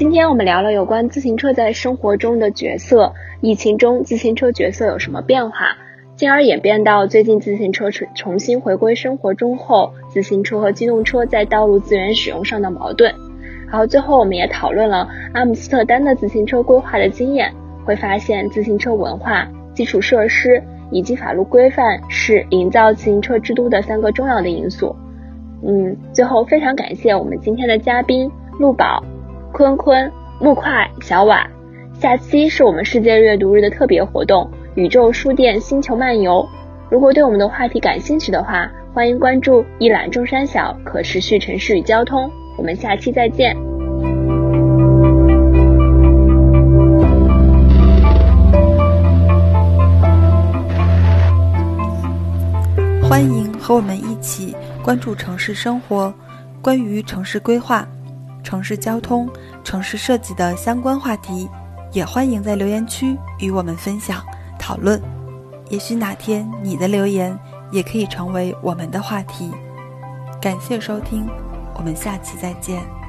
今天我们聊了有关自行车在生活中的角色。疫情中自行车角色有什么变化？进而演变到最近自行车重重新回归生活中后，自行车和机动车在道路资源使用上的矛盾。然后最后我们也讨论了阿姆斯特丹的自行车规划的经验，会发现自行车文化、基础设施以及法律规范是营造自行车之都的三个重要的因素。嗯，最后非常感谢我们今天的嘉宾陆宝、坤坤、木块、小瓦。下期是我们世界阅读日的特别活动——宇宙书店星球漫游。如果对我们的话题感兴趣的话，欢迎关注“一览众山小”可持续城市与交通。我们下期再见。欢迎和我们一起关注城市生活，关于城市规划、城市交通、城市设计的相关话题。也欢迎在留言区与我们分享讨论，也许哪天你的留言也可以成为我们的话题。感谢收听，我们下期再见。